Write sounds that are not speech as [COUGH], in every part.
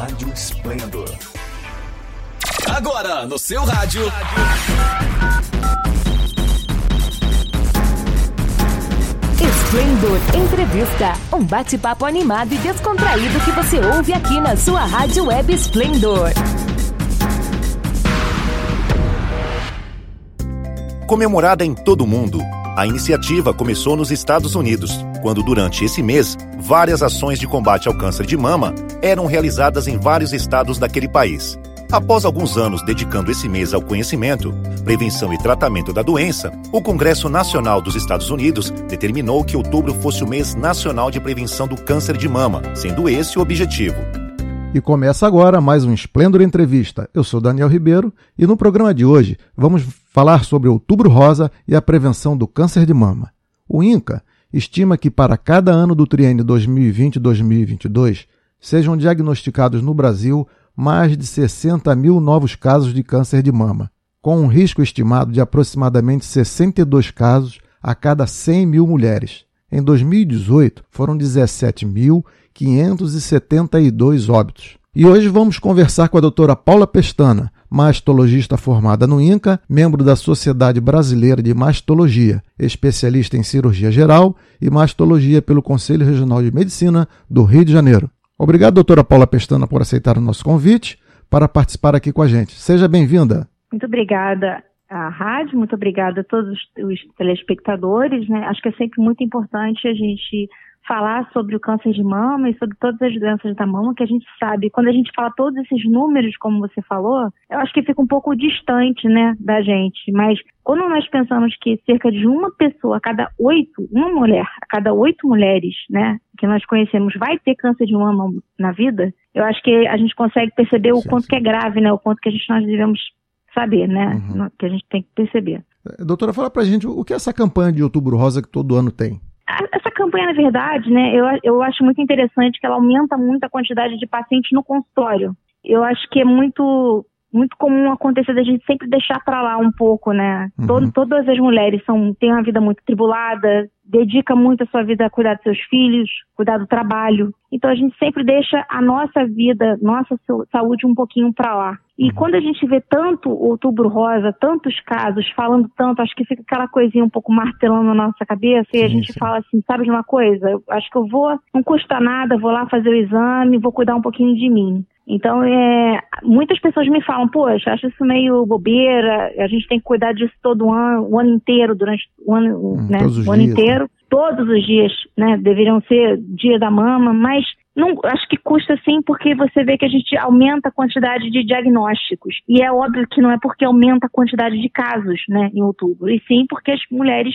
Rádio Esplendor. Agora, no seu rádio. Esplendor Entrevista. Um bate-papo animado e descontraído que você ouve aqui na sua rádio web Esplendor. Comemorada em todo o mundo, a iniciativa começou nos Estados Unidos, quando durante esse mês, várias ações de combate ao câncer de mama eram realizadas em vários estados daquele país. Após alguns anos dedicando esse mês ao conhecimento, prevenção e tratamento da doença, o Congresso Nacional dos Estados Unidos determinou que outubro fosse o mês nacional de prevenção do câncer de mama, sendo esse o objetivo. E começa agora mais um Esplendor Entrevista. Eu sou Daniel Ribeiro e no programa de hoje vamos falar sobre Outubro Rosa e a prevenção do câncer de mama. O INCA estima que para cada ano do triênio 2020-2022 sejam diagnosticados no Brasil mais de 60 mil novos casos de câncer de mama, com um risco estimado de aproximadamente 62 casos a cada 100 mil mulheres. Em 2018, foram 17.572 óbitos. E hoje vamos conversar com a doutora Paula Pestana, mastologista formada no INCA, membro da Sociedade Brasileira de Mastologia, especialista em cirurgia geral e mastologia pelo Conselho Regional de Medicina do Rio de Janeiro. Obrigado, doutora Paula Pestana, por aceitar o nosso convite para participar aqui com a gente. Seja bem-vinda. Muito obrigada à rádio, muito obrigada a todos os telespectadores. Né? Acho que é sempre muito importante a gente falar sobre o câncer de mama e sobre todas as doenças da mama, que a gente sabe, quando a gente fala todos esses números, como você falou, eu acho que fica um pouco distante, né, da gente. Mas quando nós pensamos que cerca de uma pessoa a cada oito, uma mulher a cada oito mulheres, né, que nós conhecemos vai ter câncer de mama na vida, eu acho que a gente consegue perceber o quanto que é grave, né, o quanto que a gente nós devemos saber, né, uhum. que a gente tem que perceber. Doutora, fala pra gente o que é essa campanha de Outubro Rosa que todo ano tem? Essa campanha, na verdade, né, eu, eu acho muito interessante que ela aumenta muito a quantidade de pacientes no consultório. Eu acho que é muito muito comum acontecer da gente sempre deixar para lá um pouco, né? Uhum. Todo, todas as mulheres são, têm uma vida muito tribulada, dedica muito a sua vida a cuidar dos seus filhos, cuidar do trabalho. Então a gente sempre deixa a nossa vida, nossa saúde um pouquinho para lá. E uhum. quando a gente vê tanto outubro rosa, tantos casos, falando tanto, acho que fica aquela coisinha um pouco martelando na nossa cabeça sim, e a gente sim. fala assim, sabe de uma coisa? Eu acho que eu vou, não custa nada, vou lá fazer o exame, vou cuidar um pouquinho de mim. Então, é, muitas pessoas me falam, poxa, acho isso meio bobeira, a gente tem que cuidar disso todo ano, o ano inteiro, durante o ano, hum, né, o ano inteiro. Todos os dias, né, deveriam ser dia da mama, mas não, acho que custa sim porque você vê que a gente aumenta a quantidade de diagnósticos. E é óbvio que não é porque aumenta a quantidade de casos, né, em outubro, e sim porque as mulheres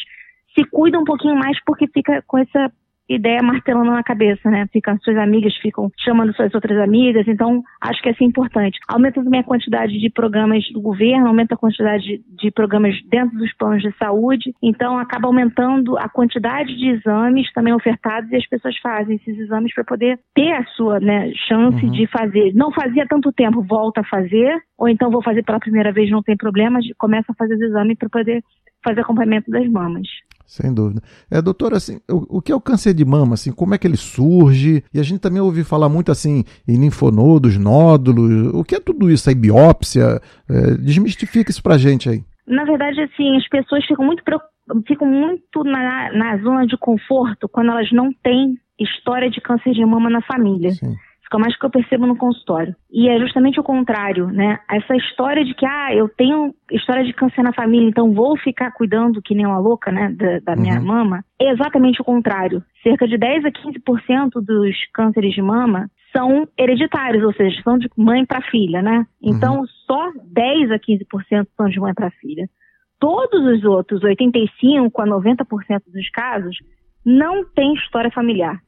se cuidam um pouquinho mais porque fica com essa ideia martelando na cabeça, né? Ficam, suas amigas ficam chamando suas outras amigas, então acho que é assim importante. Aumenta também a quantidade de programas do governo, aumenta a quantidade de, de programas dentro dos planos de saúde, então acaba aumentando a quantidade de exames também ofertados e as pessoas fazem esses exames para poder ter a sua né, chance uhum. de fazer. Não fazia tanto tempo, volta a fazer, ou então vou fazer pela primeira vez, não tem problema, começa a fazer os exames para poder fazer acompanhamento das mamas. Sem dúvida. É, doutora, assim, o, o, que é o câncer de mama? Assim, como é que ele surge? E a gente também ouve falar muito assim em linfonodos, nódulos. O que é tudo isso aí? Biópsia? É, desmistifica isso pra gente aí. Na verdade, assim, as pessoas ficam muito ficam muito na, na zona de conforto quando elas não têm história de câncer de mama na família. Sim. Fica mais que eu percebo no consultório. E é justamente o contrário, né? Essa história de que, ah, eu tenho história de câncer na família, então vou ficar cuidando que nem uma louca, né, da, da minha uhum. mama, é exatamente o contrário. Cerca de 10 a 15% dos cânceres de mama são hereditários, ou seja, são de mãe para filha, né? Então, uhum. só 10 a 15% são de mãe para filha todos os outros, 85 a 90% dos casos, não tem história familiar.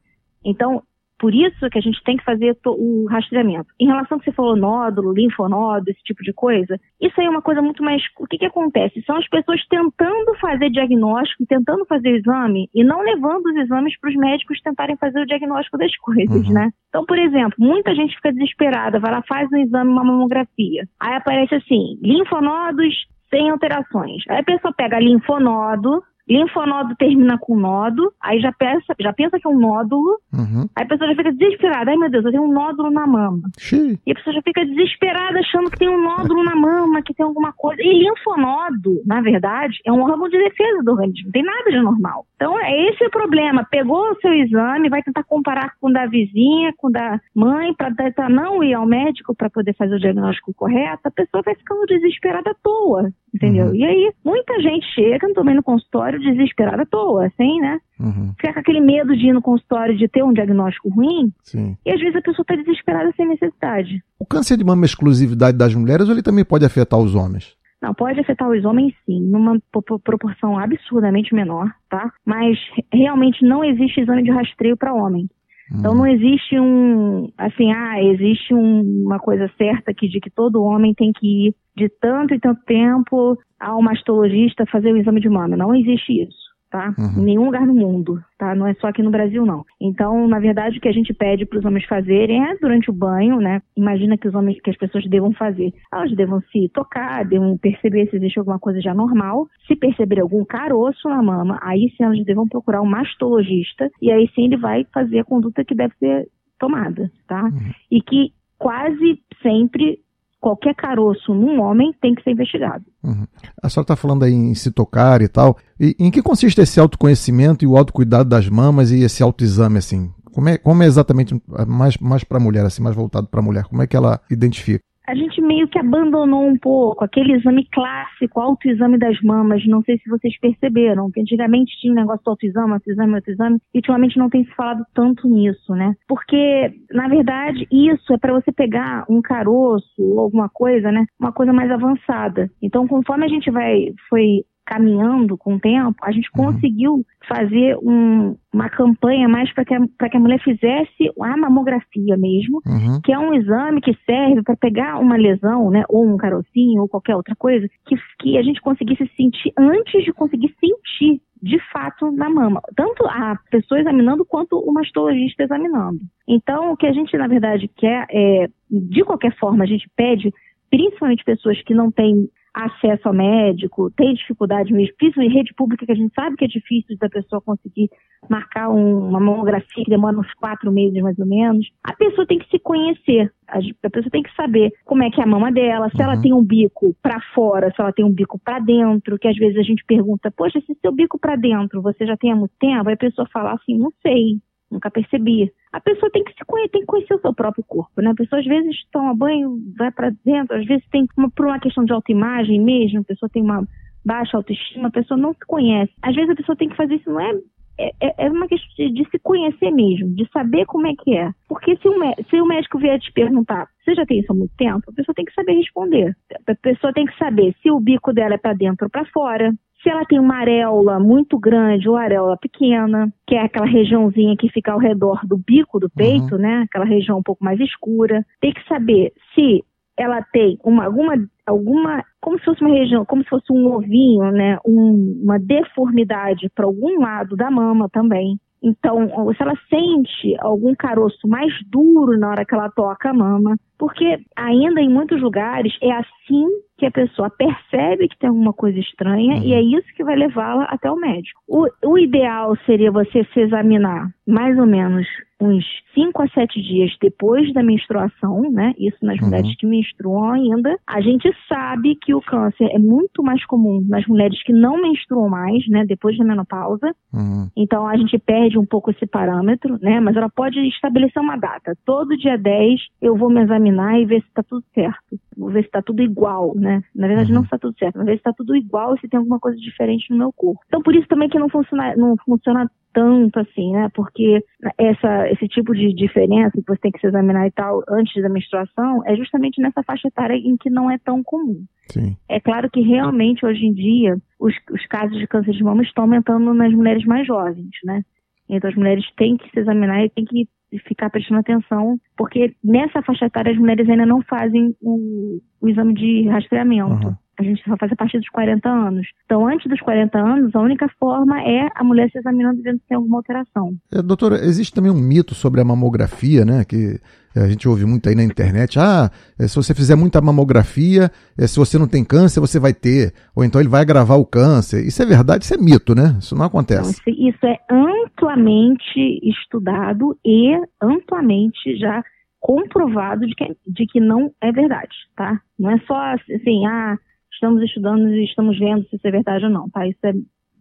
Então, por isso que a gente tem que fazer o rastreamento. Em relação ao que você falou, nódulo, linfonodo, esse tipo de coisa, isso aí é uma coisa muito mais. O que, que acontece? São as pessoas tentando fazer diagnóstico, tentando fazer exame e não levando os exames para os médicos tentarem fazer o diagnóstico das coisas, uhum. né? Então, por exemplo, muita gente fica desesperada, vai lá, faz um exame, uma mamografia. Aí aparece assim: linfonodos sem alterações. Aí a pessoa pega linfonodo, Linfonodo termina com nódo, aí já pensa, já pensa que é um nódulo, uhum. aí a pessoa já fica desesperada. Ai meu Deus, eu tenho um nódulo na mama. Xiii. E a pessoa já fica desesperada achando que tem um nódulo na mama, que tem alguma coisa. E linfonodo, na verdade, é um órgão de defesa do organismo, não tem nada de normal. Então é esse o problema. Pegou o seu exame, vai tentar comparar com o da vizinha, com o da mãe, para tentar não ir ao médico para poder fazer o diagnóstico correto, a pessoa vai ficando desesperada à toa entendeu? Uhum. E aí, muita gente chega também no consultório desesperada à toa, assim, né? Uhum. Fica com aquele medo de ir no consultório de ter um diagnóstico ruim. Sim. E às vezes a pessoa está desesperada sem necessidade. O câncer de mama é exclusividade das mulheres ou ele também pode afetar os homens? Não, pode afetar os homens sim, numa proporção absurdamente menor, tá? Mas realmente não existe exame de rastreio para homem. Então não existe um, assim, ah, existe um, uma coisa certa que de que todo homem tem que ir de tanto e tanto tempo ao mastologista fazer o exame de mama. Não existe isso tá? Uhum. Em nenhum lugar no mundo, tá? Não é só aqui no Brasil, não. Então, na verdade, o que a gente pede para os homens fazerem é durante o banho, né? Imagina que os homens, que as pessoas devam fazer. Elas devam se tocar, devam perceber se existe alguma coisa já normal. Se perceber algum caroço na mama, aí sim elas devam procurar um mastologista e aí sim ele vai fazer a conduta que deve ser tomada, tá? Uhum. E que quase sempre qualquer caroço num homem tem que ser investigado. Uhum. A senhora está falando aí em se tocar e tal. E em que consiste esse autoconhecimento e o autocuidado das mamas e esse autoexame, assim? Como é, como é exatamente mais, mais para a mulher, assim, mais voltado para a mulher? Como é que ela identifica? A gente meio que abandonou um pouco aquele exame clássico, autoexame das mamas. Não sei se vocês perceberam, que antigamente tinha um negócio do autoexame, autoexame, autoexame, e ultimamente não tem se falado tanto nisso, né? Porque, na verdade, isso é para você pegar um caroço ou alguma coisa, né? Uma coisa mais avançada. Então, conforme a gente vai, foi caminhando com o tempo, a gente uhum. conseguiu fazer um, uma campanha mais para que, a, que a mulher fizesse a mamografia mesmo, uhum. que é um exame que serve para pegar uma lesão, né, ou um carocinho, ou qualquer outra coisa, que, que a gente conseguisse sentir antes de conseguir sentir de fato na mama, tanto a pessoa examinando quanto o mastologista examinando. Então, o que a gente na verdade quer é, de qualquer forma, a gente pede principalmente pessoas que não têm acesso ao médico, tem dificuldade mesmo, principalmente em rede pública, que a gente sabe que é difícil da pessoa conseguir marcar um, uma mamografia que demora uns quatro meses mais ou menos. A pessoa tem que se conhecer, a, a pessoa tem que saber como é que é a mama dela, se uhum. ela tem um bico para fora, se ela tem um bico para dentro, que às vezes a gente pergunta, poxa, se seu bico para dentro você já tem há muito tempo, aí a pessoa fala assim, não sei, nunca percebi. A pessoa tem que se conhecer, tem que conhecer o seu próprio corpo, né? A pessoa às vezes toma banho, vai para dentro, às vezes tem uma, por uma questão de autoimagem mesmo, a pessoa tem uma baixa autoestima, a pessoa não se conhece. Às vezes a pessoa tem que fazer isso, não é é, é, é uma questão de, de, se conhecer mesmo, de saber como é que é. Porque se o, se o médico vier te perguntar, você já tem isso há muito tempo? A pessoa tem que saber responder. A pessoa tem que saber se o bico dela é para dentro ou para fora, se ela tem uma areola muito grande ou areola pequena, que é aquela regiãozinha que fica ao redor do bico do peito, uhum. né? Aquela região um pouco mais escura. Tem que saber se ela tem uma, alguma, alguma, como se fosse uma região, como se fosse um ovinho, né? Um, uma deformidade para algum lado da mama também. Então, se ela sente algum caroço mais duro na hora que ela toca a mama, porque ainda em muitos lugares é assim que a pessoa percebe que tem alguma coisa estranha uhum. e é isso que vai levá-la até o médico. O, o ideal seria você se examinar mais ou menos uns 5 a 7 dias depois da menstruação, né? Isso nas uhum. mulheres que menstruam ainda. A gente sabe que o câncer é muito mais comum nas mulheres que não menstruam mais, né? Depois da menopausa. Uhum. Então a gente perde um pouco esse parâmetro, né? Mas ela pode estabelecer uma data. Todo dia 10 eu vou me examinar e ver se está tudo certo. Vou ver se está tudo igual, né? Na verdade, uhum. não está tudo certo, mas ver se está tudo igual e se tem alguma coisa diferente no meu corpo. Então, por isso também que não funciona, não funciona tanto assim, né? Porque essa, esse tipo de diferença que você tem que se examinar e tal antes da menstruação é justamente nessa faixa etária em que não é tão comum. Sim. É claro que realmente hoje em dia os, os casos de câncer de mama estão aumentando nas mulheres mais jovens, né? Então as mulheres têm que se examinar e têm que ficar prestando atenção, porque nessa faixa etária as mulheres ainda não fazem o, o exame de rastreamento. Uhum. A gente só faz a partir dos 40 anos. Então, antes dos 40 anos, a única forma é a mulher se examinando vendo se tem alguma alteração. É, doutora, existe também um mito sobre a mamografia, né? Que a gente ouve muito aí na internet. Ah, é, se você fizer muita mamografia, é, se você não tem câncer, você vai ter. Ou então ele vai agravar o câncer. Isso é verdade, isso é mito, né? Isso não acontece. Não, isso é amplamente estudado e amplamente já comprovado de que, de que não é verdade, tá? Não é só assim, ah, estamos estudando e estamos vendo se isso é verdade ou não, tá? Isso é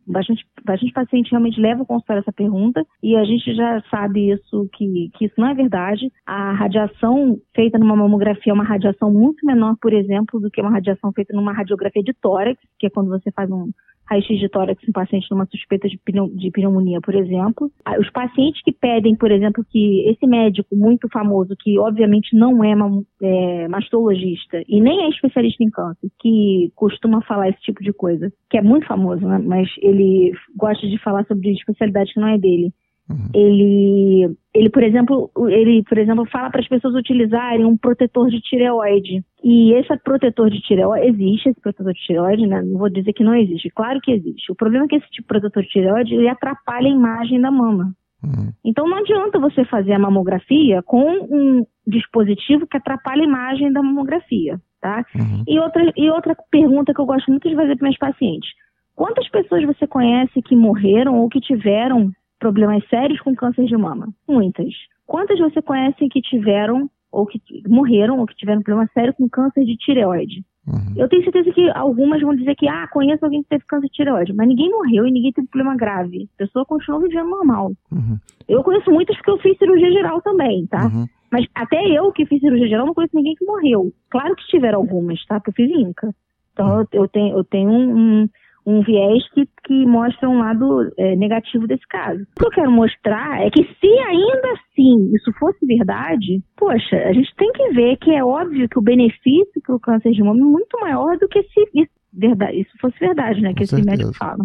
bastante, bastante paciente realmente leva ao consultório essa pergunta e a gente já sabe isso que, que isso não é verdade. A radiação feita numa mamografia é uma radiação muito menor, por exemplo, do que uma radiação feita numa radiografia de tórax, que é quando você faz um raio-x de tórax em paciente numa suspeita de, de pneumonia, por exemplo. Os pacientes que pedem, por exemplo, que esse médico muito famoso, que obviamente não é, é mastologista e nem é especialista em câncer, que costuma falar esse tipo de coisa, que é muito famoso, né? mas ele gosta de falar sobre especialidade que não é dele. Uhum. Ele, ele, por exemplo, ele, por exemplo, fala para as pessoas utilizarem um protetor de tireoide. E esse protetor de tireoide, existe esse protetor de tireoide, né? Não vou dizer que não existe, claro que existe. O problema é que esse tipo de protetor de tireoide, ele atrapalha a imagem da mama. Uhum. Então não adianta você fazer a mamografia com um dispositivo que atrapalha a imagem da mamografia, tá? Uhum. E, outra, e outra pergunta que eu gosto muito de fazer para meus pacientes. Quantas pessoas você conhece que morreram ou que tiveram problemas sérios com câncer de mama? Muitas. Quantas você conhece que tiveram ou que morreram ou que tiveram problema sério com câncer de tireoide? Uhum. Eu tenho certeza que algumas vão dizer que, ah, conheço alguém que teve câncer de tireoide, mas ninguém morreu e ninguém teve problema grave. A pessoa continuou vivendo normal. Uhum. Eu conheço muitas porque eu fiz cirurgia geral também, tá? Uhum. Mas até eu que fiz cirurgia geral não conheço ninguém que morreu. Claro que tiveram algumas, tá? Porque eu fiz INCA. Então eu, eu tenho, eu tenho um, um um viés que, que mostra um lado é, negativo desse caso. O que eu quero mostrar é que se ainda assim isso fosse verdade, poxa, a gente tem que ver que é óbvio que o benefício para o câncer de mama é muito maior do que se isso, verdade, isso fosse verdade, né? Que esse médico fala.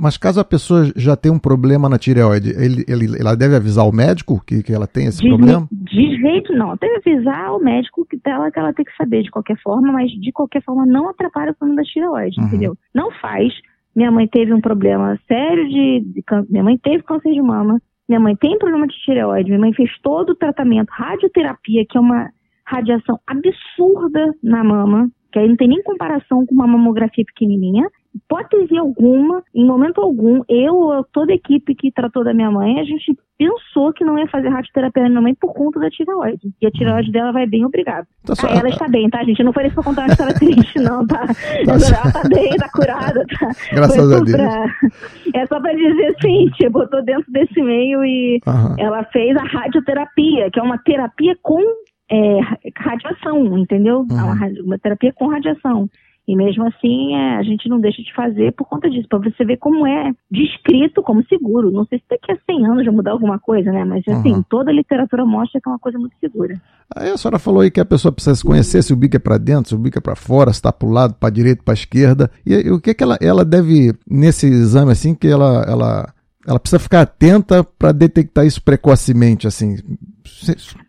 Mas caso a pessoa já tenha um problema na tireoide, ele, ele, ela deve avisar o médico que, que ela tem esse de, problema? De jeito não. Deve avisar o médico que ela, que ela tem que saber de qualquer forma, mas de qualquer forma não atrapalha o problema da tireoide, uhum. entendeu? Não faz. Minha mãe teve um problema sério de, de. Minha mãe teve câncer de mama. Minha mãe tem problema de tireoide. Minha mãe fez todo o tratamento, radioterapia, que é uma radiação absurda na mama, que aí não tem nem comparação com uma mamografia pequenininha hipótese alguma, em momento algum, eu ou toda a equipe que tratou da minha mãe, a gente pensou que não ia fazer radioterapia na minha mãe por conta da tireoide. E a tireoide dela vai bem, obrigado. Tá só... ah, ela está bem, tá, gente? Eu não falei isso pra contar uma história triste, não, tá? tá ela tá bem, tá curada, tá? Graças a Deus. Pra... É só pra dizer assim, tipo, botou dentro desse meio e uhum. ela fez a radioterapia, que é uma terapia com é, radiação, entendeu? Uhum. Uma, uma terapia com radiação. E mesmo assim, é, a gente não deixa de fazer por conta disso, para você ver como é descrito como seguro. Não sei se daqui a 100 anos já mudar alguma coisa, né? Mas assim, uhum. toda a literatura mostra que é uma coisa muito segura. Aí a senhora falou aí que a pessoa precisa se conhecer se o bico é para dentro, se o bico é para fora, se está para o lado, para a direita, para a esquerda. E, e, o que, que ela, ela deve, nesse exame assim, que ela, ela, ela precisa ficar atenta para detectar isso precocemente, assim.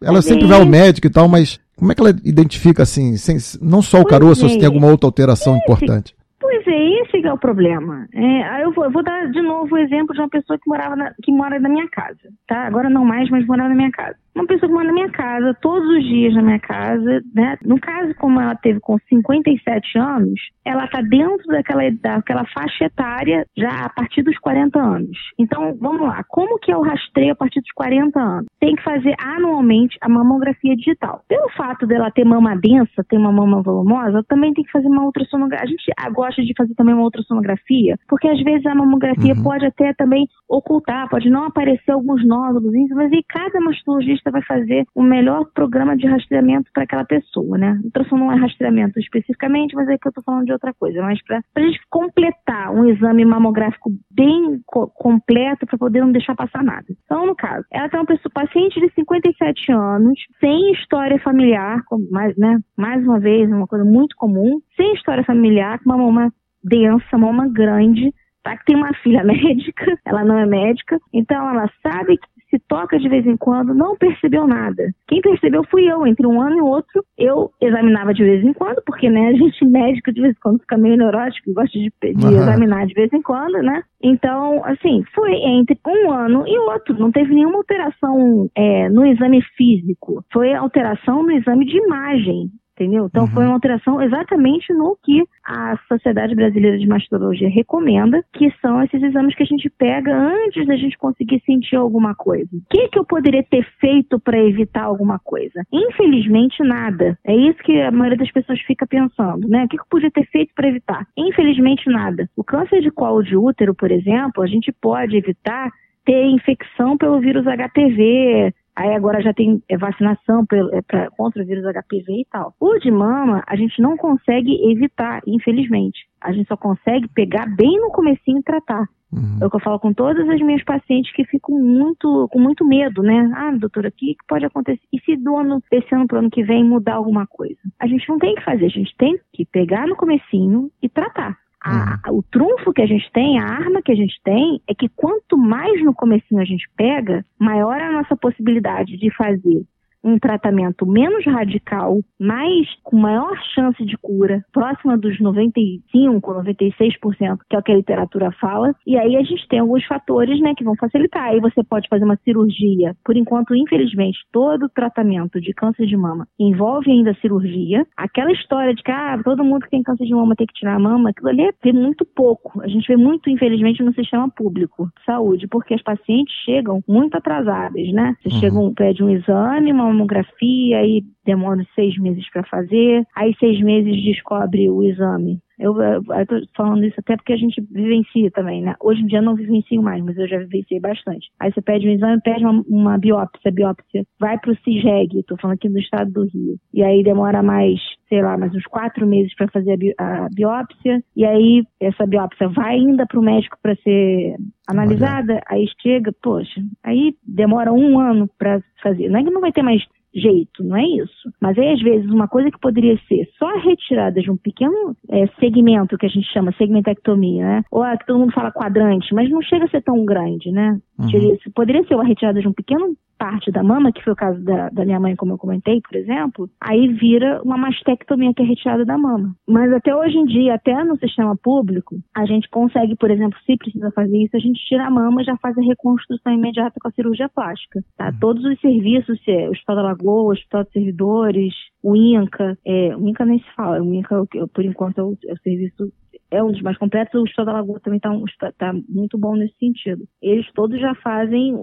Ela sempre vai ao médico e tal, mas como é que ela identifica assim, sem, não só o caroço, é. se tem alguma outra alteração esse, importante? Pois é, esse é o problema. É, eu, vou, eu vou dar de novo o exemplo de uma pessoa que morava na, que mora na minha casa, tá? Agora não mais, mas morava na minha casa uma pessoa que mora na minha casa, todos os dias na minha casa, né? No caso, como ela teve com 57 anos, ela está dentro daquela, daquela faixa etária já a partir dos 40 anos. Então, vamos lá. Como que é o rastreio a partir dos 40 anos? Tem que fazer anualmente a mamografia digital. Pelo fato dela ter mama densa, ter uma mama volumosa, também tem que fazer uma ultrassonografia. A gente gosta de fazer também uma ultrassonografia, porque às vezes a mamografia uhum. pode até também ocultar, pode não aparecer alguns nódulos, mas aí cada mastologista vai fazer o melhor programa de rastreamento para aquela pessoa, né? Ultrassom não é rastreamento especificamente, mas é que eu estou falando de outra coisa. Mas para a gente completar um exame mamográfico bem co completo para poder não deixar passar nada. Então, no caso, ela tem uma pessoa, paciente de 57 anos, sem história familiar, mais, né? Mais uma vez, uma coisa muito comum, sem história familiar, com uma mama densa, mama grande, tá? Que tem uma filha [LAUGHS] médica, ela não é médica, então ela sabe que se toca de vez em quando, não percebeu nada. Quem percebeu fui eu, entre um ano e outro, eu examinava de vez em quando, porque né, a gente [LAUGHS] médico de vez em quando fica meio neurótico e gosta de, de uhum. examinar de vez em quando, né? Então, assim, foi entre um ano e outro, não teve nenhuma alteração é, no exame físico, foi alteração no exame de imagem entendeu? Então uhum. foi uma alteração exatamente no que a Sociedade Brasileira de Mastologia recomenda, que são esses exames que a gente pega antes da gente conseguir sentir alguma coisa. O que, que eu poderia ter feito para evitar alguma coisa? Infelizmente, nada. É isso que a maioria das pessoas fica pensando, né? O que, que eu podia ter feito para evitar? Infelizmente, nada. O câncer de colo de útero, por exemplo, a gente pode evitar ter infecção pelo vírus HPV, Aí agora já tem é, vacinação é, pra, contra o vírus HPV e tal. O de mama, a gente não consegue evitar, infelizmente. A gente só consegue pegar bem no comecinho e tratar. Uhum. É o que eu falo com todas as minhas pacientes que ficam muito, com muito medo, né? Ah, doutora, o que pode acontecer? E se do ano, desse ano para o ano que vem mudar alguma coisa? A gente não tem que fazer, a gente tem que pegar no comecinho e tratar. A, uhum. o trunfo que a gente tem, a arma que a gente tem, é que quanto mais no comecinho a gente pega, maior é a nossa possibilidade de fazer um tratamento menos radical, mas com maior chance de cura, próxima dos 95, 96%, que é o que a literatura fala. E aí a gente tem alguns fatores, né, que vão facilitar. Aí você pode fazer uma cirurgia. Por enquanto, infelizmente, todo tratamento de câncer de mama envolve ainda cirurgia. Aquela história de que ah, todo mundo que tem câncer de mama tem que tirar a mama, aquilo ali é muito pouco. A gente vê muito, infelizmente, no sistema público de saúde, porque as pacientes chegam muito atrasadas, né? Você uhum. chega, pede um exame, uma mamografia e demora seis meses para fazer, aí seis meses descobre o exame. Eu, estou falando isso até porque a gente vivencia também, né? Hoje em dia não vivencio mais, mas eu já vivenciei bastante. Aí você pede um exame, pede uma, uma biópsia, a biópsia vai para o CISREG, estou falando aqui do estado do Rio. E aí demora mais, sei lá, mais uns quatro meses para fazer a, bi a, biópsia, e aí essa biópsia vai ainda para o médico para ser analisada, aí chega, poxa, aí demora um ano para fazer. Não é que não vai ter mais jeito, não é isso. Mas aí, às vezes, uma coisa que poderia ser só a retirada de um pequeno é, segmento, que a gente chama segmentectomia, né? Ou a, que todo mundo fala quadrante, mas não chega a ser tão grande, né? Uhum. Poderia ser uma retirada de um pequeno parte da mama, que foi o caso da, da, minha mãe, como eu comentei, por exemplo, aí vira uma mastectomia que é retirada da mama. Mas até hoje em dia, até no sistema público, a gente consegue, por exemplo, se precisa fazer isso, a gente tira a mama e já faz a reconstrução imediata com a cirurgia plástica. Tá? Uhum. Todos os serviços, é, o Hospital da Lagoa, o Hospital de Servidores, o INCA, é, o INCA nem se fala, o INCA, por enquanto, é o, é o serviço é um dos mais completos. O Estado da Lagoa também está tá muito bom nesse sentido. Eles todos já fazem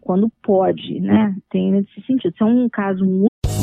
quando pode, né? Tem nesse sentido. Isso é um caso.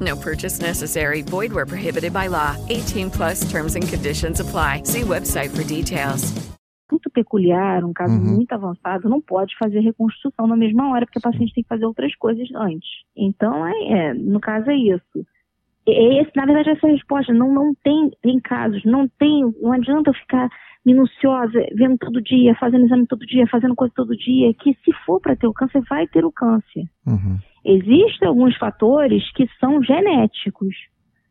No purchase necessary. Void where prohibited by law. 18 plus terms and conditions apply. See website for details. muito peculiar, um caso uhum. muito avançado, não pode fazer reconstrução na mesma hora, porque o paciente tem que fazer outras coisas antes. Então, é, é no caso é isso. Esse, na verdade, essa resposta não, não tem, tem casos, não tem, não adianta eu ficar minuciosa, vendo todo dia, fazendo exame todo dia, fazendo coisa todo dia, que se for para ter o câncer, vai ter o câncer. Uhum. Existem alguns fatores que são genéticos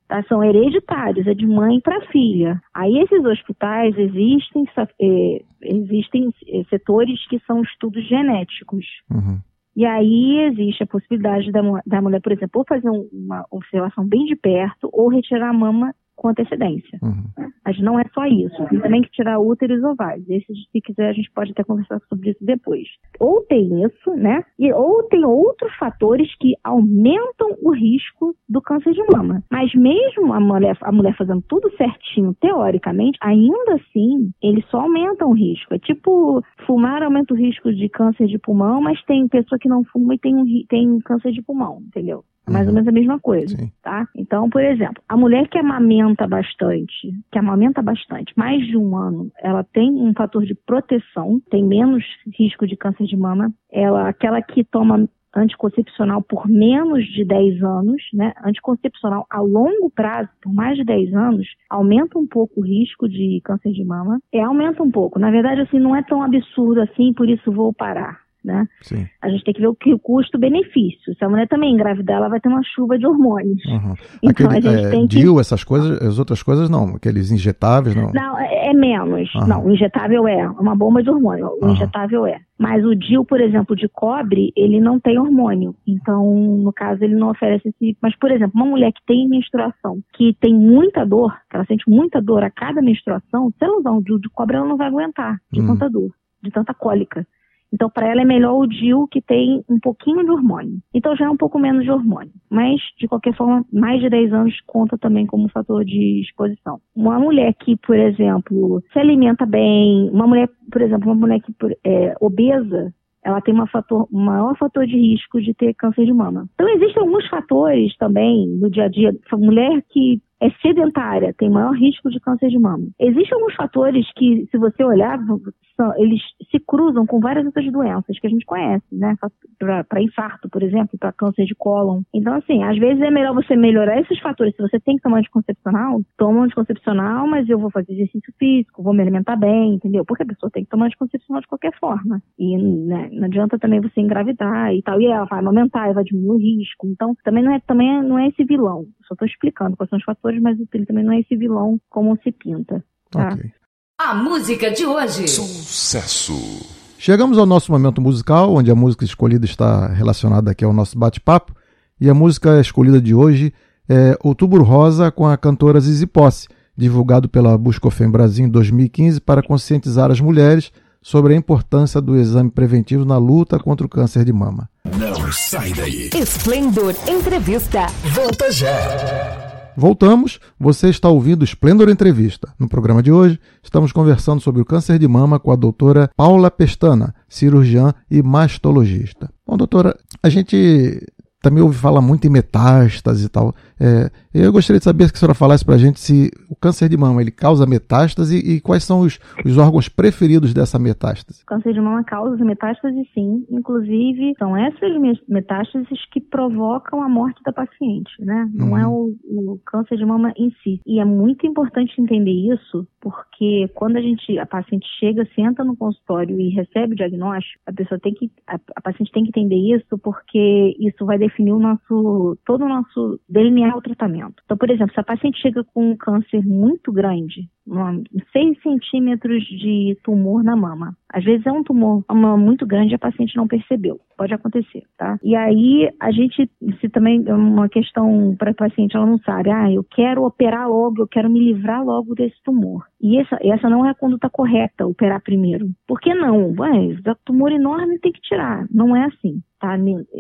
tá? são hereditários, é de mãe para filha. Aí esses hospitais existem, é, existem é, setores que são estudos genéticos. Uhum. E aí existe a possibilidade da, da mulher, por exemplo, ou fazer um, uma observação bem de perto ou retirar a mama com antecedência. Uhum. Mas não é só isso. Tem também que tirar úteros ovários. Esses, se quiser, a gente pode até conversar sobre isso depois. Ou tem isso, né? E, ou tem outros fatores que aumentam o risco do câncer de mama. Mas mesmo a mulher, a mulher fazendo tudo certinho, teoricamente, ainda assim, ele só aumenta o risco. É tipo, fumar aumenta o risco de câncer de pulmão, mas tem pessoa que não fuma e tem, um, tem câncer de pulmão, entendeu? Mais ou menos a mesma coisa, Sim. tá? Então, por exemplo, a mulher que amamenta bastante, que amamenta bastante, mais de um ano, ela tem um fator de proteção, tem menos risco de câncer de mama. Ela, aquela que toma anticoncepcional por menos de 10 anos, né? Anticoncepcional a longo prazo, por mais de 10 anos, aumenta um pouco o risco de câncer de mama. É, aumenta um pouco. Na verdade, assim, não é tão absurdo assim, por isso vou parar. Né? Sim. A gente tem que ver o que o custo-benefício. Se a mulher também engravidar, ela vai ter uma chuva de hormônios. Uhum. Então Aquele, a gente é, tem que. DIU, essas coisas, as outras coisas não, aqueles injetáveis não. Não, é é menos. Aham. Não, o injetável é uma bomba de hormônio. O Aham. injetável é. Mas o DIU, por exemplo, de cobre, ele não tem hormônio. Então, no caso, ele não oferece esse. Mas, por exemplo, uma mulher que tem menstruação, que tem muita dor, que ela sente muita dor a cada menstruação, se ela usar um DIU de cobre, ela não vai aguentar de Hum. tanta dor, de tanta cólica. Então, para ela é melhor o DIU que tem um pouquinho de hormônio. Então, já é um pouco menos de hormônio. Mas, de qualquer forma, mais de 10 anos conta também como fator de exposição. Uma mulher que, por exemplo, se alimenta bem, uma mulher, por exemplo, uma mulher que é obesa, ela tem uma fator, um maior fator de risco de ter câncer de mama. Então, existem alguns fatores também no dia a dia. Mulher que é sedentária tem maior risco de câncer de mama. Existem alguns fatores que, se você olhar, são- eles se cruzam com várias outras doenças que a gente conhece, né? Para infarto, por exemplo, para câncer de cólon. Então, assim, às vezes é melhor você melhorar esses fatores. Se você tem que tomar anticoncepcional, toma um anticoncepcional, mas eu vou fazer exercício físico, vou me alimentar bem, entendeu? Porque a pessoa tem que tomar anticoncepcional de qualquer forma. E né, não adianta também você engravidar e tal. E ela vai aumentar, vai diminuir o risco. Então, também não é, também não é esse vilão. Só estou explicando quais são os fatores, mas ele também não é esse vilão como se pinta. Tá? Ok. A música de hoje. Sucesso. Chegamos ao nosso momento musical, onde a música escolhida está relacionada aqui ao nosso bate-papo. E a música escolhida de hoje é Outubro Rosa com a cantora Zizi Posse, divulgado pela Buscofem Brasil em 2015 para conscientizar as mulheres sobre a importância do exame preventivo na luta contra o câncer de mama. Não sai daí. Esplendor Entrevista. Volta já. Voltamos, você está ouvindo Esplendor Entrevista. No programa de hoje, estamos conversando sobre o câncer de mama com a doutora Paula Pestana, cirurgiã e mastologista. Bom, doutora, a gente também ouve falar muito em metástase e tal. É, eu gostaria de saber que a senhora falasse para a gente se o câncer de mama ele causa metástase e quais são os, os órgãos preferidos dessa metástase. Câncer de mama causa metástase, sim. Inclusive, são essas me- metástases que provocam a morte da paciente, né? Não Uhum. é o, o câncer de mama em si. E é muito importante entender isso, porque quando a gente, a paciente chega, senta no consultório e recebe o diagnóstico, a pessoa tem que, a, a paciente tem que entender isso, porque isso vai definir o nosso, todo o nosso, delinear o tratamento. Então, por exemplo, se a paciente chega com um câncer muito grande, 6 centímetros de tumor na mama. Às vezes é um tumor uma, muito grande e a paciente não percebeu. Pode acontecer, tá? E aí a gente, se também é uma questão para a paciente, ela não sabe, ah, eu quero operar logo, eu quero me livrar logo desse tumor. E essa, essa não é a conduta correta, operar primeiro. Por que não? Ué, dá tumor enorme tem que tirar. Não é assim. Tá?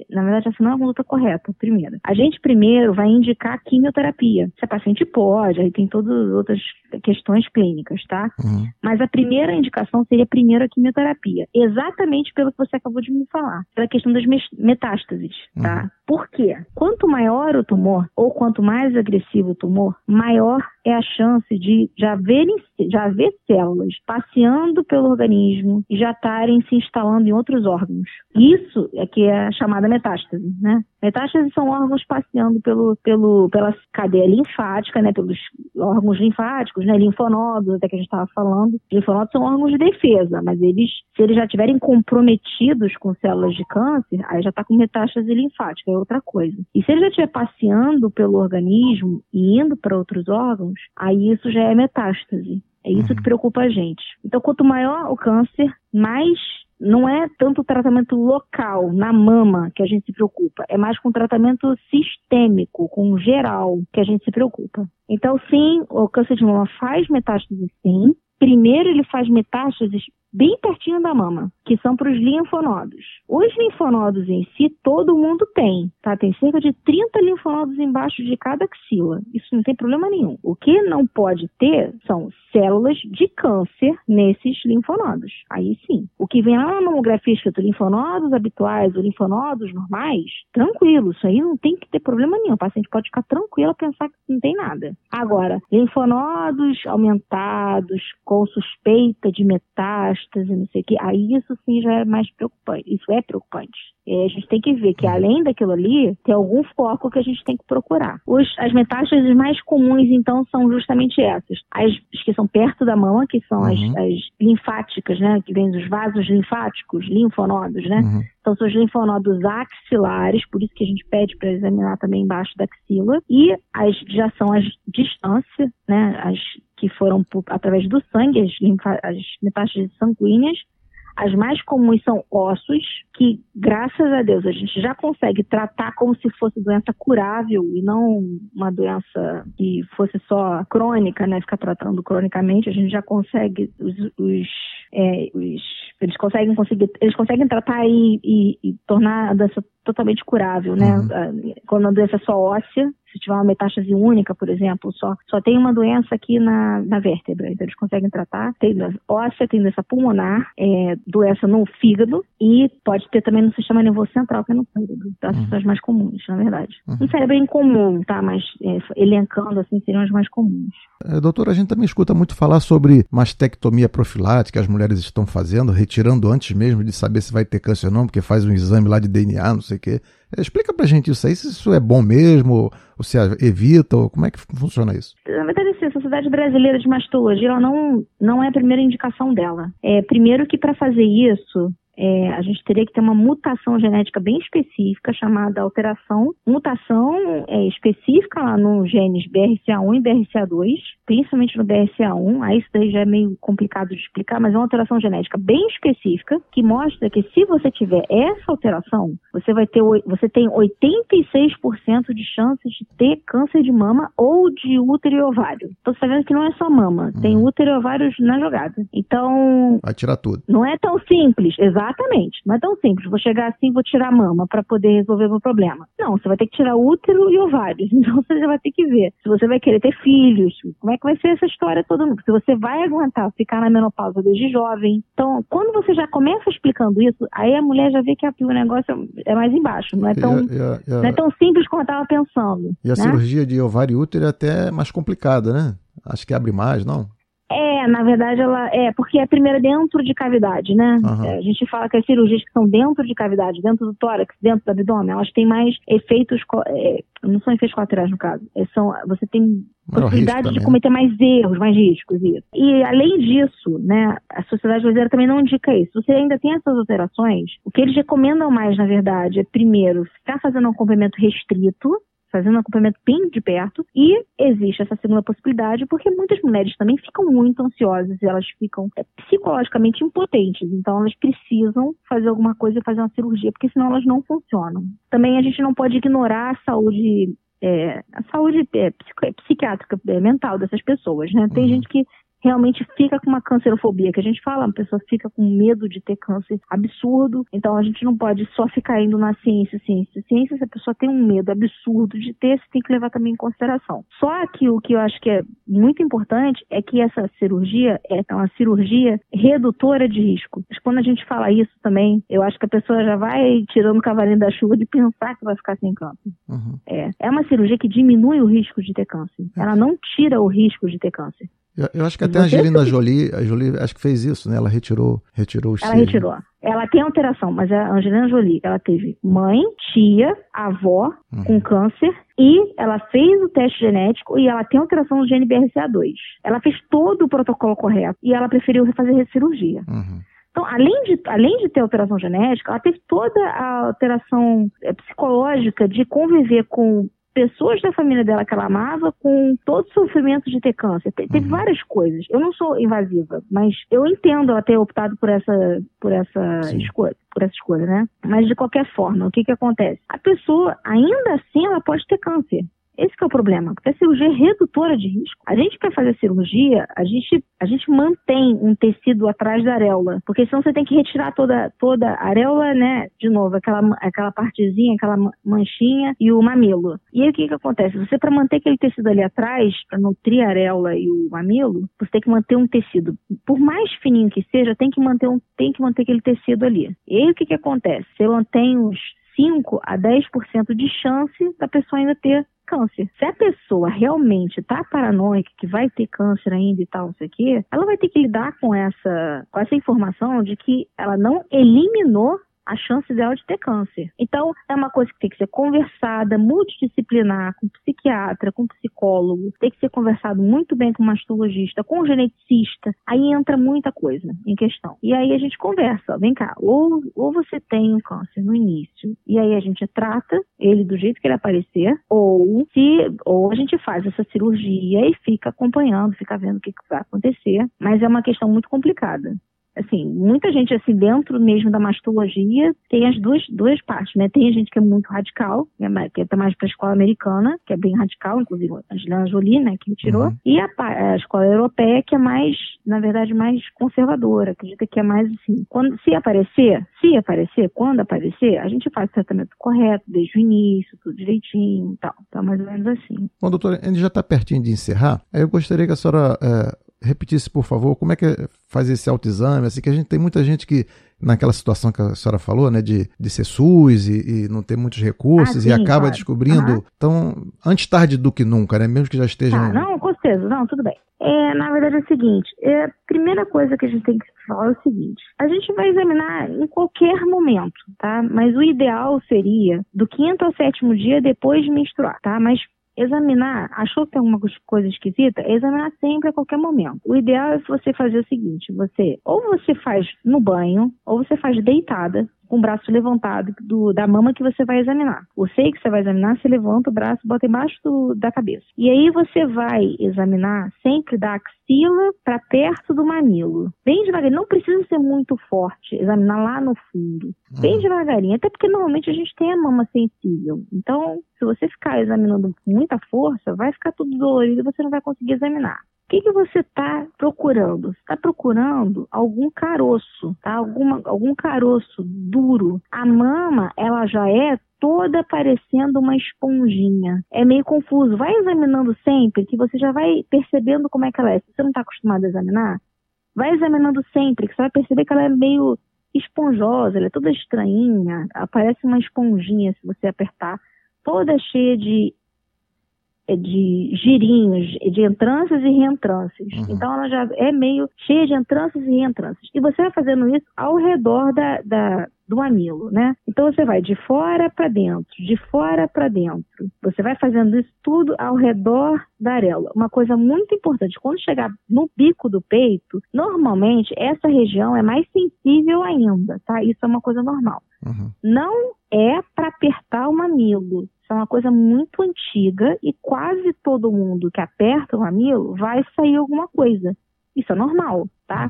Na verdade, essa não é a conduta correta, primeiro. A gente primeiro vai indicar quimioterapia. Se a paciente pode, aí tem todas as outras questões clínicas, tá? Uhum. Mas a primeira indicação seria primeiro a quimioterapia. Exatamente pelo que você acabou de me falar. Pela questão das metástases, tá? Por quê? Quanto maior o tumor, ou quanto mais agressivo o tumor, maior é a chance de já haver, já haver células passeando pelo organismo e já estarem se instalando em outros órgãos. Isso é que é a chamada metástase, né? Metástases são órgãos passeando pelo, pelo, pela cadeia linfática, né? Pelos órgãos linfáticos, né? Linfonodos, até que a gente estava falando. Linfonodos são órgãos de defesa, mas eles, se eles já estiverem comprometidos com células de câncer, aí já está com metástase linfática, é outra coisa. E se ele já estiver passeando pelo organismo e indo para outros órgãos, aí isso já é metástase. É isso que preocupa a gente. Então, quanto maior o câncer, mais não é tanto o tratamento local, na mama, que a gente se preocupa, é mais com o tratamento sistêmico, com geral, que a gente se preocupa. Então, sim, o câncer de mama faz metástase, sim. Primeiro, ele faz metástases bem pertinho da mama, que são para os linfonodos. Os linfonodos em si, todo mundo tem, tá? Tem cerca de 30 linfonodos embaixo de cada axila. Isso não tem problema nenhum. O que não pode ter são células de câncer nesses linfonodos. Aí sim. O que vem lá na mamografia escrito linfonodos habituais ou linfonodos normais, tranquilo. Isso aí não tem que ter problema nenhum. O paciente pode ficar tranquilo pensar que não tem nada. Agora, linfonodos aumentados, com suspeita de metástase, e não sei o que, aí isso sim já é mais preocupante. Isso é preocupante. É, a gente tem que ver que além daquilo ali, tem algum foco que a gente tem que procurar. Os, as metástases mais comuns, então, são justamente essas. As que são perto da mama, que são uhum. as, as, linfáticas, né? Que vêm dos vasos linfáticos, linfonodos, né? Uhum. Então, são os linfonodos axilares, por isso que a gente pede para examinar também embaixo da axila. E as já são as distâncias, né? As que foram por, através do sangue, as, linfa, as metástases sanguíneas, as mais comuns são ossos, que graças a Deus a gente já consegue tratar como se fosse doença curável e não uma doença que fosse só crônica, né? Ficar tratando cronicamente, a gente já consegue os, os, é, os eles conseguem conseguir, eles conseguem tratar e, e, e tornar a doença totalmente curável, né? Uhum. Quando a doença é só óssea, se tiver uma metástase única, por exemplo, só, só tem uma doença aqui na, na vértebra, então eles conseguem tratar. Tem doença óssea, tem doença pulmonar, é, doença no fígado e pode ter também no sistema nervoso central, que é no cérebro. Então, essas uhum. são as mais comuns, na verdade. Uhum. No cérebro é incomum, tá? Mas é, elencando, assim, seriam as mais comuns. É, doutor, a gente também escuta muito falar sobre mastectomia profilática as mulheres estão fazendo, retirando antes mesmo de saber se vai ter câncer ou não, porque faz um exame lá de DNA, não sei o quê. Explica pra gente isso aí, se isso é bom mesmo, ou se evita, ou como é que funciona isso? Na verdade, assim, a Sociedade Brasileira de Mastologia ela não, não é a primeira indicação dela. É, primeiro que para fazer isso, é, a gente teria que ter uma mutação genética bem específica, chamada alteração, mutação é, específica lá no genes BRCA1 e BRCA2, principalmente no BRCA1, aí isso daí já é meio complicado de explicar, mas é uma alteração genética bem específica que mostra que se você tiver essa alteração, você vai ter, você tem 86% de chances de ter câncer de mama ou de útero e ovário. Então você está vendo que não é só mama, hum. tem útero e ovários na jogada. Então. Vai tirar tudo. Não é tão simples, exato Exatamente. Não é tão simples. Vou chegar assim vou tirar a mama para poder resolver o meu problema. Não, você vai ter que tirar útero e ovários. [LAUGHS] Então você já vai ter que ver se você vai querer ter filhos, como é que vai ser essa história toda. Se você vai aguentar ficar na menopausa desde jovem. Então, quando você já começa explicando isso, aí a mulher já vê que o negócio é mais embaixo. Não é tão, e a, e a, e a... Não é tão simples como eu estava pensando. E a né? cirurgia de ovário e útero é até mais complicada, né? Acho que abre mais, não? É, na verdade ela é, porque é primeiro dentro de cavidade, né? Uhum. É, a gente fala que as cirurgias que são dentro de cavidade, dentro do tórax, dentro do abdômen, elas têm mais efeitos, é, não são efeitos colaterais no caso, é, são, você tem possibilidade de né? cometer mais erros, mais riscos, isso. E além disso, né, a sociedade brasileira também não indica isso. Você ainda tem essas alterações, o que eles recomendam mais, na verdade, é primeiro ficar fazendo um acompanhamento restrito, fazendo um acompanhamento bem de perto. E existe essa segunda possibilidade porque muitas mulheres também ficam muito ansiosas e elas ficam é, psicologicamente impotentes. Então elas precisam fazer alguma coisa e fazer uma cirurgia, porque senão elas não funcionam. Também a gente não pode ignorar a saúde é, a saúde é, psiquiátrica é, mental dessas pessoas, né? Tem uhum. gente que realmente fica com uma cancerofobia, que a gente fala, a pessoa fica com medo de ter câncer absurdo, então a gente não pode só ficar indo na ciência, ciência, ciência, se a pessoa tem um medo absurdo de ter, você tem que levar também em consideração. Só que o que eu acho que é muito importante é que essa cirurgia é uma cirurgia redutora de risco. Mas quando a gente fala isso também, eu acho que a pessoa já vai tirando o cavalinho da chuva de pensar que vai ficar sem câncer. Uhum. É. é uma cirurgia que diminui o risco de ter câncer. Ela não tira o risco de ter câncer. Eu, eu acho que até a Angelina Jolie, a Jolie acho que fez isso, né? Ela retirou, retirou os Ela retirou. Ela tem alteração, mas a Angelina Jolie, ela teve mãe, tia, avó uhum. com câncer e ela fez o teste genético e ela tem alteração no gene BRCA2. Ela fez todo o protocolo correto e ela preferiu fazer cirurgia. Uhum. Então, além de, além de ter alteração genética, ela teve toda a alteração é, psicológica de conviver com pessoas da família dela que ela amava com todo o sofrimento de ter câncer. Te, teve Uhum. várias coisas. Eu não sou invasiva, mas eu entendo ela ter optado por essa, por essa escolha, por essa escolha, né? Mas de qualquer forma, o que que acontece? A pessoa, ainda assim, ela pode ter câncer. Esse é o problema, porque a cirurgia é redutora de risco. A gente, para fazer cirurgia, a gente, a gente mantém um tecido atrás da areola, porque senão você tem que retirar toda, toda a areola, né? De novo, aquela, aquela partezinha, aquela ma- manchinha e o mamilo. E aí o que que acontece? Você, para manter aquele tecido ali atrás, para nutrir a areola e o mamilo, você tem que manter um tecido. Por mais fininho que seja, tem que manter, um, tem que manter aquele tecido ali. E aí o que que acontece? Você mantém uns 5 a 10% de chance da pessoa ainda ter câncer. Se a pessoa realmente tá paranoica que vai ter câncer ainda e tal, não sei o quê, ela vai ter que lidar com essa, com essa informação de que ela não eliminou a chance dela de ter câncer. Então, é uma coisa que tem que ser conversada, multidisciplinar, com psiquiatra, com psicólogo, tem que ser conversado muito bem com mastologista, com geneticista. Aí entra muita coisa em questão. E aí a gente conversa, ó, vem cá, ou, ou você tem um câncer no início, e aí a gente trata ele do jeito que ele aparecer, ou se ou a gente faz essa cirurgia e fica acompanhando, fica vendo o que, que vai acontecer. Mas é uma questão muito complicada assim, muita gente assim dentro mesmo da mastologia tem as duas, duas partes, né? Tem a gente que é muito radical, que é mais, que é mais para a escola americana, que é bem radical, inclusive a Angelina Jolie, né, que me tirou, Uhum. e a, a escola europeia que é mais, na verdade, mais conservadora, acredita que é mais assim, quando se aparecer, se aparecer, quando aparecer, a gente faz o tratamento correto desde o início, tudo direitinho, e tal. Então, mais ou menos assim. Bom, doutora, a gente já está pertinho de encerrar. Aí eu gostaria que a senhora é, repetisse, por favor, como é que é fazer esse autoexame, assim, que a gente tem muita gente que, naquela situação que a senhora falou, né, de, de ser SUS e, e não ter muitos recursos Ah, e sim, acaba claro. descobrindo. Aham. Então, antes tarde do que nunca, né, mesmo que já esteja... Tá, não, com certeza, não, tudo bem. É, na verdade é o seguinte, é, a primeira coisa que a gente tem que falar é o seguinte, a gente vai examinar em qualquer momento, tá? Mas o ideal seria do quinto ao sétimo dia depois de menstruar, tá? Mas examinar, achou que tem alguma coisa esquisita? Examinar sempre a qualquer momento. O ideal é você fazer o seguinte, você ou você faz no banho, ou você faz deitada, com o braço levantado do- da mama que você vai examinar. O seio que você vai examinar, você levanta o braço, bota embaixo do- da cabeça. E aí você vai examinar sempre da axila para perto do mamilo. Bem devagarinho, não precisa ser muito forte, examinar lá no fundo. Bem devagarinho, até porque normalmente a gente tem a mama sensível. Então, se você ficar examinando com muita força, vai ficar tudo dolorido e você não vai conseguir examinar. Que, que você está procurando? Você está procurando algum caroço, tá? Alguma, algum caroço duro. A mama, ela já é toda parecendo uma esponjinha. É meio confuso. Vai examinando sempre, que você já vai percebendo como é que ela é. Se você não está acostumado a examinar, vai examinando sempre, que você vai perceber que ela é meio esponjosa, ela é toda estranhinha, ela parece uma esponjinha se você apertar, toda cheia de de girinhos, de entrâncias e reentrâncias. Então ela já é meio cheia de entrâncias e reentrâncias. E você vai fazendo isso ao redor da, da- do mamilo, né? Então você vai de fora para dentro, de fora para dentro. Você vai fazendo isso tudo ao redor da areola. Uma coisa muito importante, quando chegar no bico do peito, normalmente essa região é mais sensível ainda, tá? Isso é uma coisa normal não é para apertar o mamilo. Isso é uma coisa muito antiga e quase todo mundo que aperta o mamilo vai sair alguma coisa. Isso é normal, tá?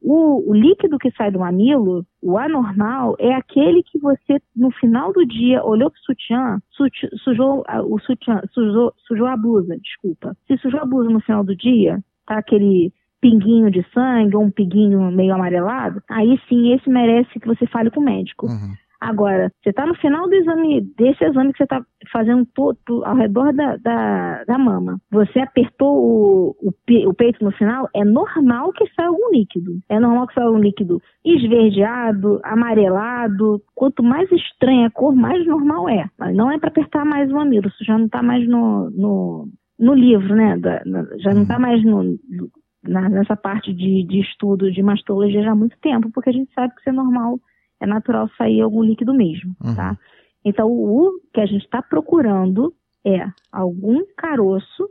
O, o líquido que sai do mamilo, o anormal, é aquele que você, no final do dia, olhou pro sutiã, suti- sujou a- o sutiã, sujou, sujou a blusa, desculpa. Se sujou a blusa no final do dia, tá aquele pinguinho de sangue ou um pinguinho meio amarelado, aí sim esse merece que você fale com o médico. Agora, você está no final do exame, desse exame que você está fazendo ao redor da, da, da mama. Você apertou o, o, o peito no final, é normal que saia algum líquido. É normal que saia algum líquido esverdeado, amarelado. Quanto mais estranha a cor, mais normal é. Mas não é para apertar mais o mamilo, isso já não está mais no, no, no livro, né? Da- na- já não está mais no- na- nessa parte de, de estudo de mastologia já há muito tempo, porque a gente sabe que isso é normal, é natural sair algum líquido mesmo, tá? Então, o que a gente está procurando é algum caroço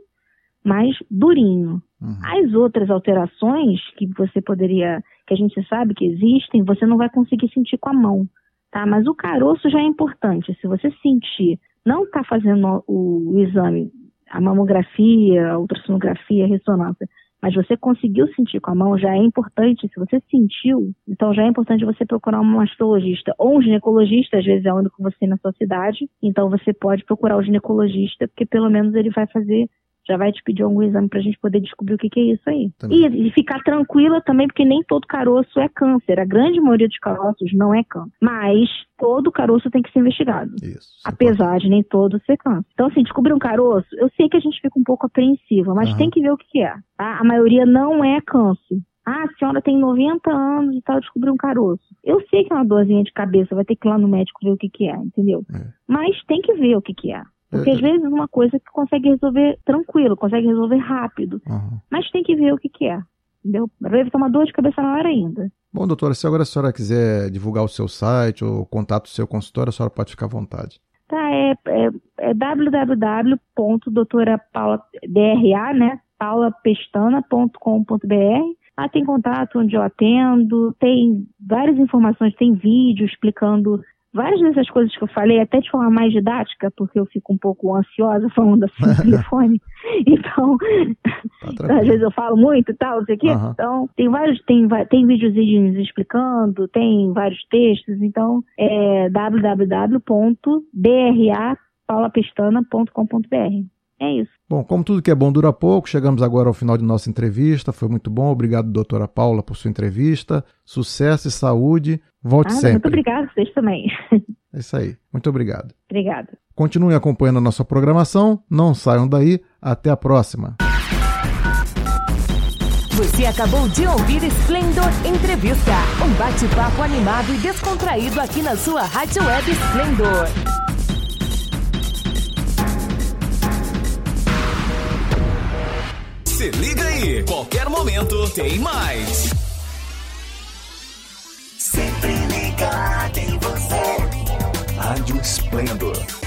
mais durinho. As outras alterações que você poderia, que a gente sabe que existem, você não vai conseguir sentir com a mão, tá? Mas o caroço já é importante. Se você sentir não está fazendo o, o exame, a mamografia, a ultrassonografia, a ressonância, mas você conseguiu sentir com a mão, já é importante. Se você sentiu, então já é importante você procurar um mastologista ou um ginecologista, às vezes é único você na sua cidade. Então você pode procurar o ginecologista, porque pelo menos ele vai fazer já vai te pedir algum exame para a gente poder descobrir o que, que é isso aí. E, e, ficar tranquila também, porque nem todo caroço é câncer. A grande maioria dos caroços não é câncer. Mas todo caroço tem que ser investigado. Isso. Apesar pode... de nem todo ser câncer. Então, assim, descobrir um caroço, eu sei que a gente fica um pouco apreensiva, mas uhum. tem que ver o que, que é. Tá? A maioria não é câncer. Ah, a senhora tem 90 anos e tal, descobriu um caroço. Eu sei que é uma dorzinha de cabeça, vai ter que ir lá no médico ver o que, que é, entendeu? É. Mas tem que ver o que, que é. Porque às vezes uma coisa que consegue resolver tranquilo, consegue resolver rápido. Uhum. Mas tem que ver o que, que é. Entendeu? Às vezes uma dor de cabeça na hora ainda. Bom, doutora, se agora a senhora quiser divulgar o seu site ou contato do seu consultório, a senhora pode ficar à vontade. Tá, é, é, é www.doutorapaula.dra, né? paulapestana.com.br. Lá tem contato onde eu atendo, tem várias informações, tem vídeo explicando várias dessas coisas que eu falei, até de forma mais didática, porque eu fico um pouco ansiosa [LAUGHS] falando assim no [LAUGHS] telefone. Então, tá [LAUGHS] às vezes eu falo muito e tal, não sei o quê. Uhum. Então, tem vários, tem, tem videozinhos explicando, tem vários textos. Então, é www.drapaulapestana.com.br. É isso. Bom, como tudo que é bom dura pouco, chegamos agora ao final de nossa entrevista. Foi muito bom. Obrigado, doutora Paula, por sua entrevista. Sucesso e saúde. Volte ah, sempre. Muito obrigada, vocês também. [LAUGHS] É isso aí. Muito obrigado. Obrigada. Continuem acompanhando a nossa programação. Não saiam daí. Até a próxima. Você acabou de ouvir Splendor Entrevista. Um bate-papo animado e descontraído aqui na sua Rádio Web Splendor. Se liga aí, qualquer momento tem mais. Sempre ligado em você. Rádio Esplendor